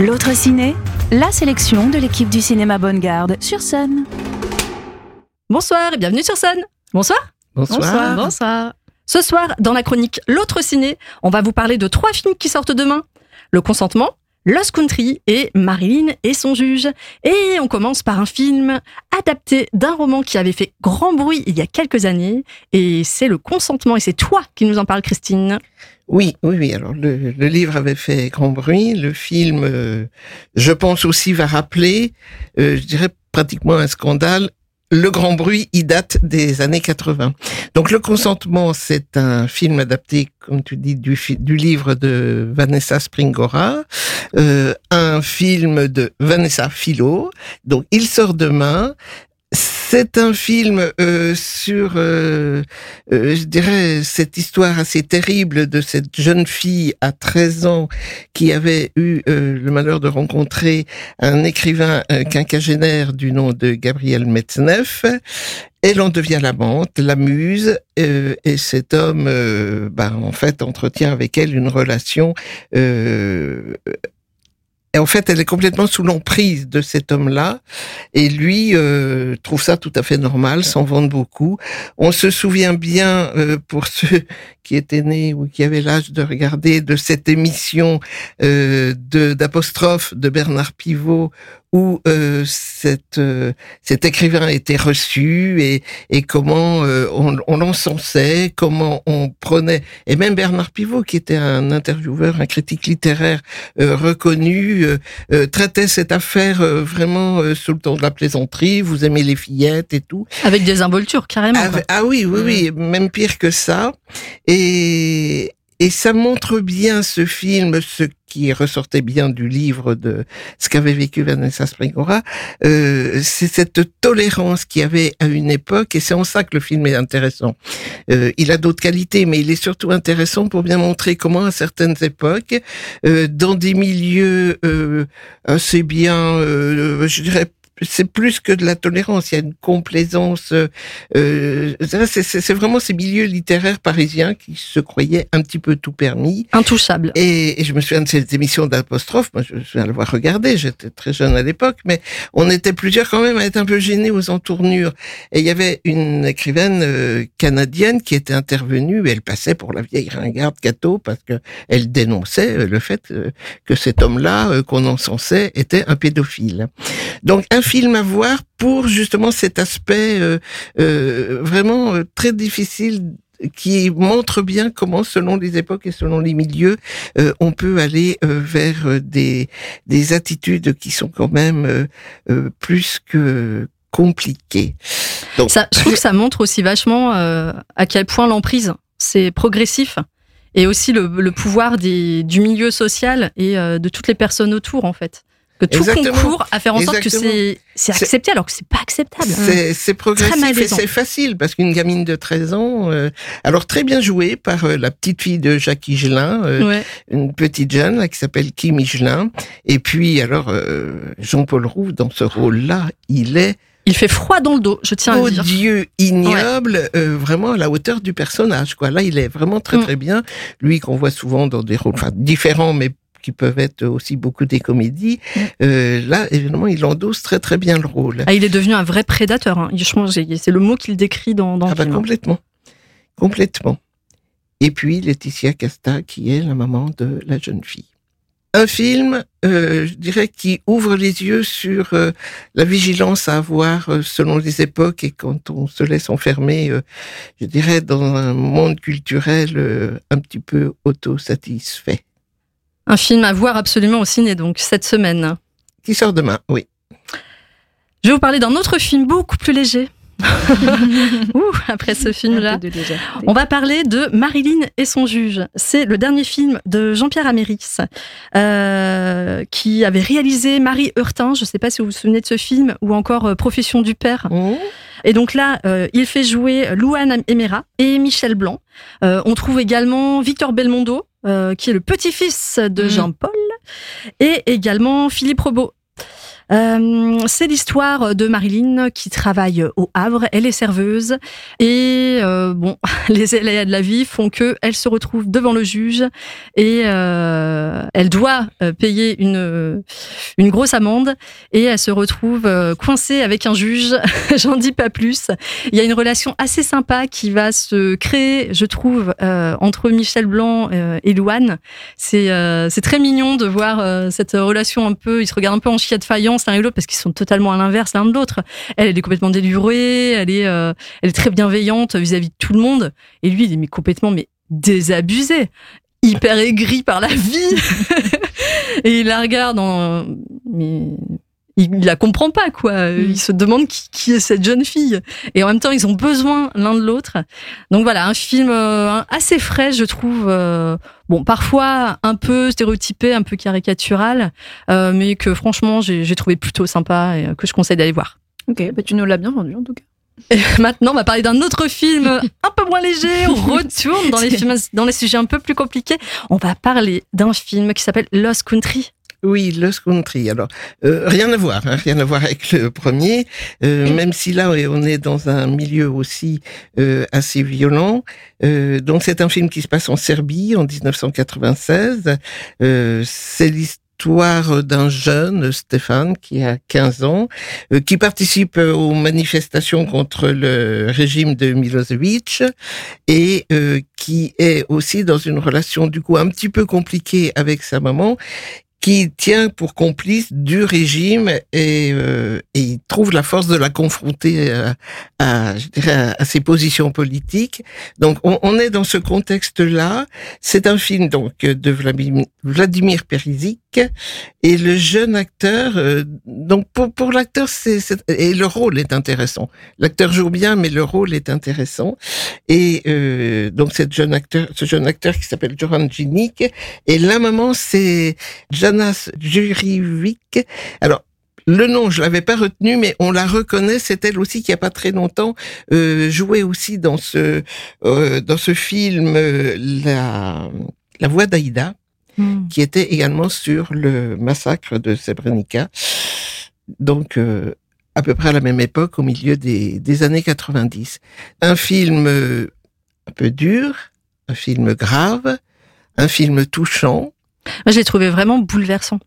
L'autre ciné, la sélection de l'équipe du cinéma Bonne Garde sur scène. Bonsoir et bienvenue sur scène. Bonsoir. Bonsoir. Bonsoir. Ce soir, dans la chronique L'autre ciné, on va vous parler de trois films qui sortent demain. Le consentement, Lost Country et Marilyn et son juge. Et on commence par un film adapté d'un roman qui avait fait grand bruit il y a quelques années. Et c'est Le consentement. Et c'est toi qui nous en parles, Christine. Oui, oui, oui. Alors le, livre avait fait grand bruit. Le film, euh, je pense aussi, va rappeler, euh, je dirais pratiquement un scandale. Le grand bruit, il date des années 80. Donc le consentement, c'est un film adapté, comme tu dis, du, livre de Vanessa Springora, euh, un film de Vanessa Philo. Donc il sort demain. C'est un film euh, sur, euh, euh, je dirais, cette histoire assez terrible de cette jeune fille à 13 ans qui avait eu euh, le malheur de rencontrer un écrivain euh, quinquagénaire du nom de Gabriel Metzneff. Elle en devient l'amante, la muse, euh, et cet homme, bah, en fait, entretient avec elle une relation euh, et en fait, elle est complètement sous l'emprise de cet homme-là. Et lui euh, trouve ça tout à fait normal, s'en vante beaucoup. On se souvient bien, euh, pour ceux qui étaient nés ou qui avaient l'âge de regarder, de cette émission euh, d'apostrophe de Bernard Pivot, où euh, cette, euh, cet écrivain était reçu et, et comment euh, on, on l'encensait, comment on prenait... Et même Bernard Pivot, qui était un intervieweur, un critique littéraire euh, reconnu, euh, euh, traitait cette affaire euh, vraiment euh, sous le ton de la plaisanterie. Vous aimez les fillettes et tout. Avec des involtures, carrément. Ah, ah oui, oui, oui, même pire que ça. Et, et ça montre bien ce film, ce qui ressortait bien du livre de ce qu'avait vécu Vanessa Springora, euh, c'est cette tolérance qu'il y avait à une époque, et c'est en ça que le film est intéressant. Euh, il a d'autres qualités, mais il est surtout intéressant pour bien montrer comment à certaines époques, euh, dans des milieux euh, assez bien, euh, je dirais, c'est plus que de la tolérance, il y a une complaisance. euh, euh, c'est- vraiment ces milieux littéraires parisiens qui se croyaient un petit peu tout permis. Intouchable. Et, et je me souviens de cette émission d'apostrophe, moi je me souviens l'avoir regardé, j'étais très jeune à l'époque, mais on était plusieurs quand même à être un peu gênés aux entournures. Et il y avait une écrivaine euh, canadienne qui était intervenue, et elle passait pour la vieille ringarde Cato parce que elle dénonçait euh, le fait que cet homme-là qu'on encensait était un pédophile. Donc un à voir pour justement cet aspect euh, euh, vraiment euh, très difficile qui montre bien comment, selon les époques et selon les milieux, on peut aller vers des, des attitudes qui sont quand même plus que compliquées. Je trouve que ça montre aussi vachement à quel point l'emprise, c'est progressif. Et aussi le, le pouvoir des, du milieu social et de toutes les personnes autour, en fait. Que tout Exactement. concourt à faire en sorte que Exactement. c'est accepté alors que c'est pas acceptable. C'est progressif et c'est facile parce qu'une gamine de 13 ans, euh, alors très bien jouée par euh, la petite fille de Jacques Higelin, euh, Ouais. une petite jeune là, qui s'appelle Kim Higelin, et puis alors Jean-Paul Roux dans ce rôle-là, il est Il fait froid dans le dos, je tiens à le dire. odieux, ignoble, euh, vraiment à la hauteur du personnage. Quoi. Là, il est vraiment très Mm. très bien. Lui qu'on voit souvent dans des rôles enfin, différents, mais qui peuvent être aussi beaucoup des comédies. Mm. Euh, là, évidemment, il endosse très très bien le rôle. Ah, il est devenu un vrai prédateur. Hein. Je pense que C'est le mot qu'il décrit dans, dans Ah le bah, film. complètement. Complètement. Et puis Laetitia Casta, qui est la maman de la jeune fille. Un film, euh, je dirais, qui ouvre les yeux sur euh, la vigilance à avoir euh, selon les époques et quand on se laisse enfermer, je dirais, dans un monde culturel un petit peu autosatisfait. Un film à voir absolument au ciné, donc, cette semaine. Qui sort demain, oui. Je vais vous parler d'un autre film beaucoup plus léger. Ouh, après ce film-là. On va parler de Marilyn et son juge. C'est le dernier film de Jean-Pierre Améris, euh, qui avait réalisé Marie Heurtin. Je ne sais pas si vous vous souvenez de ce film, ou encore euh, Profession du père. Mmh. Et donc là, euh, il fait jouer Louane Emera et Michel Blanc. Euh, on trouve également Victor Belmondo, euh, qui est le petit-fils de Mhm. Jean-Paul, et également Philippe Robot. Euh, c'est l'histoire de Marilyn qui travaille au Havre. Elle est serveuse et euh, bon, les aléas de la vie font que elle se retrouve devant le juge et euh, elle doit payer une une grosse amende et elle se retrouve coincée avec un juge. J'en dis pas plus. Il y a une relation assez sympa qui va se créer, je trouve, entre Michel Blanc et Louane. C'est c'est très mignon de voir cette relation un peu. Ils se regardent un peu en chiette l'un et l'autre parce qu'ils sont totalement à l'inverse l'un de l'autre. Elle, elle est complètement délurée, elle est, euh, elle est très bienveillante vis-à-vis de tout le monde. Et lui, il est mais complètement mais désabusé, hyper aigri par la vie. et il la regarde en, mais il, la comprend pas quoi. Mm. Il se demande qui, est cette jeune fille. Et en même temps, ils ont besoin l'un de l'autre. Donc voilà, un film euh, assez frais, je trouve. Euh, bon, parfois un peu stéréotypé, un peu caricatural, euh, mais que franchement, j'ai trouvé plutôt sympa et que je conseille d'aller voir. Ok, bah tu nous l'as bien vendu en tout cas. Et maintenant, on va parler d'un autre film un peu moins léger. On retourne dans les films, dans les sujets un peu plus compliqués. On va parler d'un film qui s'appelle Lost Country. Oui, Lost Country. Alors, euh, rien à voir, hein, rien à voir avec le premier, euh, même si là on est dans un milieu aussi euh, assez violent. donc c'est un film qui se passe en Serbie en 1996. c'est l'histoire d'un jeune, Stéphane, qui a 15 ans, qui participe aux manifestations contre le régime de Milosevic et qui est aussi dans une relation du coup un petit peu compliquée avec sa maman qui tient pour complice du régime et, euh, il trouve la force de la confronter à, à je dirais, à, ses positions politiques. Donc on, on est dans ce contexte-là. C'est un film donc de Vladimir, Vladimir Perisic et le jeune acteur. Euh, donc pour, pour l'acteur, c'est et le rôle est intéressant. L'acteur joue bien, mais le rôle est intéressant. Et euh, donc cette jeune acteur, ce jeune acteur qui s'appelle Joran Djinik et la maman c'est Janas Jurivik. Alors le nom, je l'avais pas retenu, mais on la reconnaît. C'est elle aussi qui a pas très longtemps euh, joué aussi dans ce euh, dans ce film euh, la la voix d'Aïda, hmm. qui était également sur le massacre de Srebrenica. Donc euh, à peu près à la même époque, au milieu des, des années 90. Un film un peu dur, un film grave, un film touchant, moi, je l'ai trouvé vraiment bouleversant.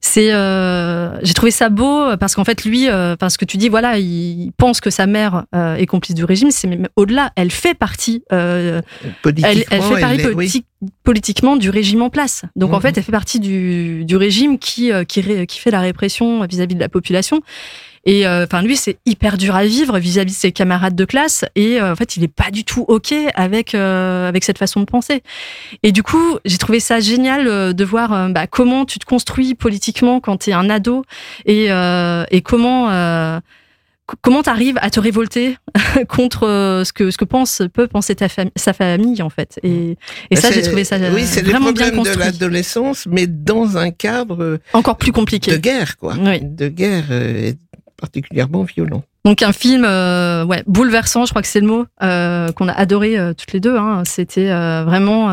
C'est, euh, j'ai trouvé ça beau parce qu'en fait, lui, euh, parce que tu dis, voilà, il pense que sa mère euh, est complice du régime. C'est même au-delà. Elle fait partie. Euh, elle, elle, fait partie politiquement du régime en place. Donc en mhm. fait, elle fait partie du, du régime qui euh, qui, qui fait la répression vis-à-vis -vis de la population. Et euh, enfin, lui, c'est hyper dur à vivre vis-à-vis de ses camarades de classe. Et euh, en fait, il est pas du tout ok avec euh, avec cette façon de penser. Et du coup, j'ai trouvé ça génial de voir bah, comment tu te construis politiquement quand tu es un ado et et comment comment tu arrives à te révolter contre ce que ce que pense peut penser ta sa famille en fait et, et ça j'ai trouvé ça oui, c'est vraiment bien construit. de l'adolescence mais dans un cadre encore plus compliqué de guerre quoi oui. de guerre particulièrement violent. Donc un film euh, ouais, bouleversant, je crois que c'est le mot, euh, qu'on a adoré euh, toutes les deux. Hein. C'était vraiment...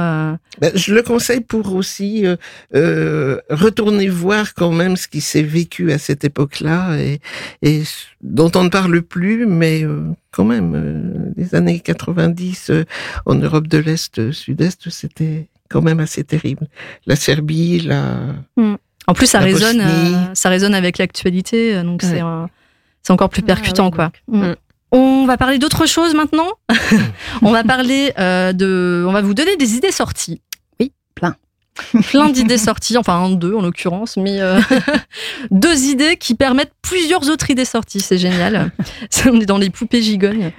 Ben, je le conseille pour aussi retourner voir quand même ce qui s'est vécu à cette époque-là et, et, dont on ne parle plus, mais quand même, les années 90 en Europe de l'Est, Sud-Est, c'était quand même assez terrible. La Serbie, la... Hmm. En plus, ça résonne, ça résonne avec l'actualité, donc c'est c'est encore plus ah percutant, quoi. Mm. Mm. On va parler d'autre chose maintenant. on va parler euh, de, on va vous donner des idées sorties. Plein. d'idées sorties, enfin deux en l'occurrence, mais euh, deux idées qui permettent plusieurs autres idées sorties, c'est génial. On est dans les poupées gigognes.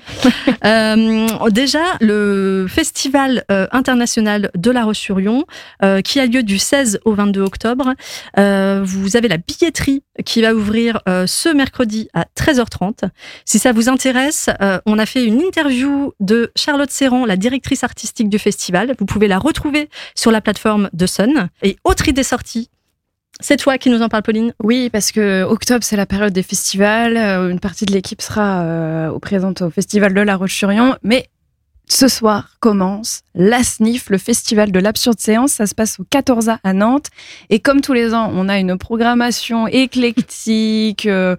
Euh, déjà, le Festival euh, international de La Roche-sur-Yon, qui a lieu du 16 au 22 octobre. vous avez la billetterie qui va ouvrir ce mercredi à 13h30. Si ça vous intéresse, on a fait une interview de Charlotte Serran, la directrice artistique du festival. Vous pouvez la retrouver sur la plateforme de Sun. Et autre idée sortie, c'est toi qui nous en parle, Pauline Oui, parce que octobre, c'est la période des festivals. Euh, une partie de l'équipe sera euh, présente au festival de La Roche-sur-Yon. Mais Ce soir commence la SNIF, le festival de l'absurde séance. Ça se passe au 14A à Nantes. Et comme tous les ans, on a une programmation éclectique. Euh,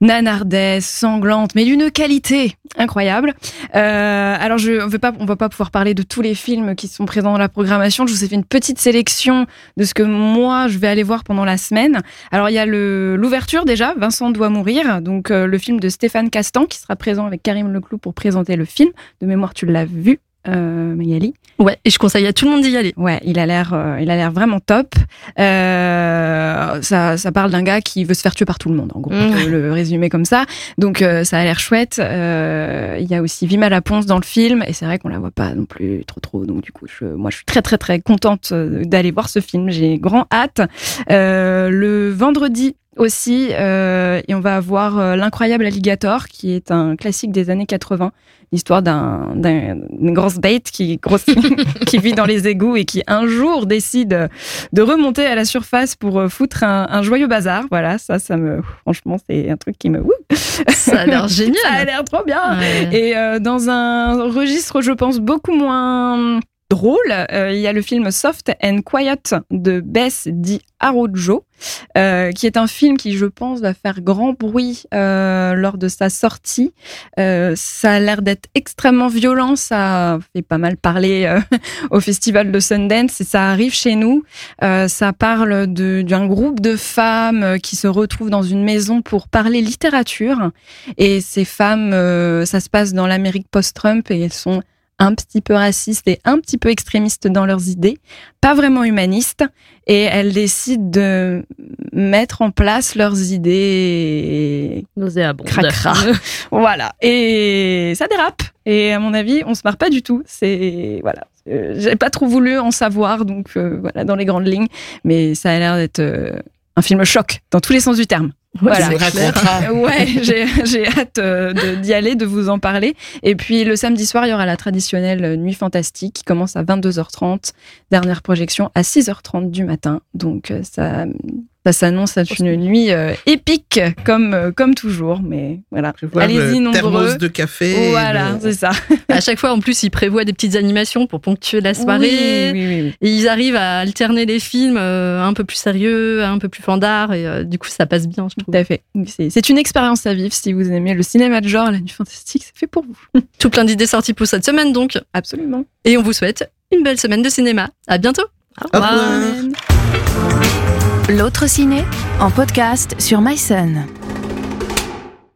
nanardesse, sanglante, mais d'une qualité incroyable. Euh, alors, je ne pas, on va pas pouvoir parler de tous les films qui sont présents dans la programmation. Je vous ai fait une petite sélection de ce que moi je vais aller voir pendant la semaine. Alors, il y a l'ouverture déjà, Vincent doit mourir, donc euh, le film de Stéphane Castan qui sera présent avec Karim Leclou pour présenter le film. De mémoire, tu l'as vu euh, Magali. Ouais, et je conseille à tout le monde d'y aller. Ouais, il a l'air, euh, il a l'air vraiment top. Euh, ça, ça parle d'un gars qui veut se faire tuer par tout le monde, en gros, le résumer comme ça. Donc euh, ça a l'air chouette. Il y a aussi Vima Laponce dans le film, et c'est vrai qu'on la voit pas non plus trop trop. Donc du coup, je, moi, je suis très très très contente d'aller voir ce film. J'ai grand hâte. le vendredi aussi, euh, et on va avoir euh, L'incroyable alligator, qui est un classique des années 80, l'histoire d'un, d'une grosse bête qui, qui vit dans les égouts et qui un jour décide de remonter à la surface pour euh, foutre un, joyeux bazar. Voilà, ça, ça me, franchement, c'est un truc qui me, ça a l'air génial. ça a l'air trop bien. Et dans un registre, je pense, beaucoup moins drôle. Euh, il y a le film Soft and Quiet de Bess Di Arrojo, euh, qui est un film qui, je pense, va faire grand bruit euh, lors de sa sortie. ça a l'air d'être extrêmement violent, ça fait pas mal parler au festival de Sundance et ça arrive chez nous. ça parle d'un groupe de femmes qui se retrouvent dans une maison pour parler littérature et ces femmes, ça se passe dans l'Amérique post-Trump et elles sont un petit peu racistes et un petit peu extrémistes dans leurs idées, pas vraiment humanistes, et elles décident de mettre en place leurs idées nauséabondes. voilà. Et ça dérape. Et à mon avis, on se marre pas du tout. C'est voilà. Euh, j'ai pas trop voulu en savoir, donc euh, voilà dans les grandes lignes, mais ça a l'air d'être euh, un film choc dans tous les sens du terme. Voilà. Ouais, j'ai hâte euh, d'y aller, de vous en parler. Et puis le samedi soir, il y aura la traditionnelle Nuit Fantastique qui commence à 22h30, dernière projection à 6h30 du matin. Donc euh, ça ça s'annonce être une nuit euh, épique, comme, euh, comme toujours. Mais voilà, allez-y nombreux. de café. Voilà, c'est ça. à chaque fois, en plus, ils prévoient des petites animations pour ponctuer la soirée. Oui, oui, oui, et ils arrivent à alterner les films euh, un peu plus sérieux, un peu plus fandard. Et du coup, ça passe bien, je trouve. Tout à fait. C'est une expérience à vivre. Si vous aimez le cinéma de genre, la nuit fantastique, c'est fait pour vous. Tout plein d'idées sorties pour cette semaine, donc. Absolument. Et on vous souhaite une belle semaine de cinéma. À bientôt. Au revoir. L'autre ciné en podcast sur MySun.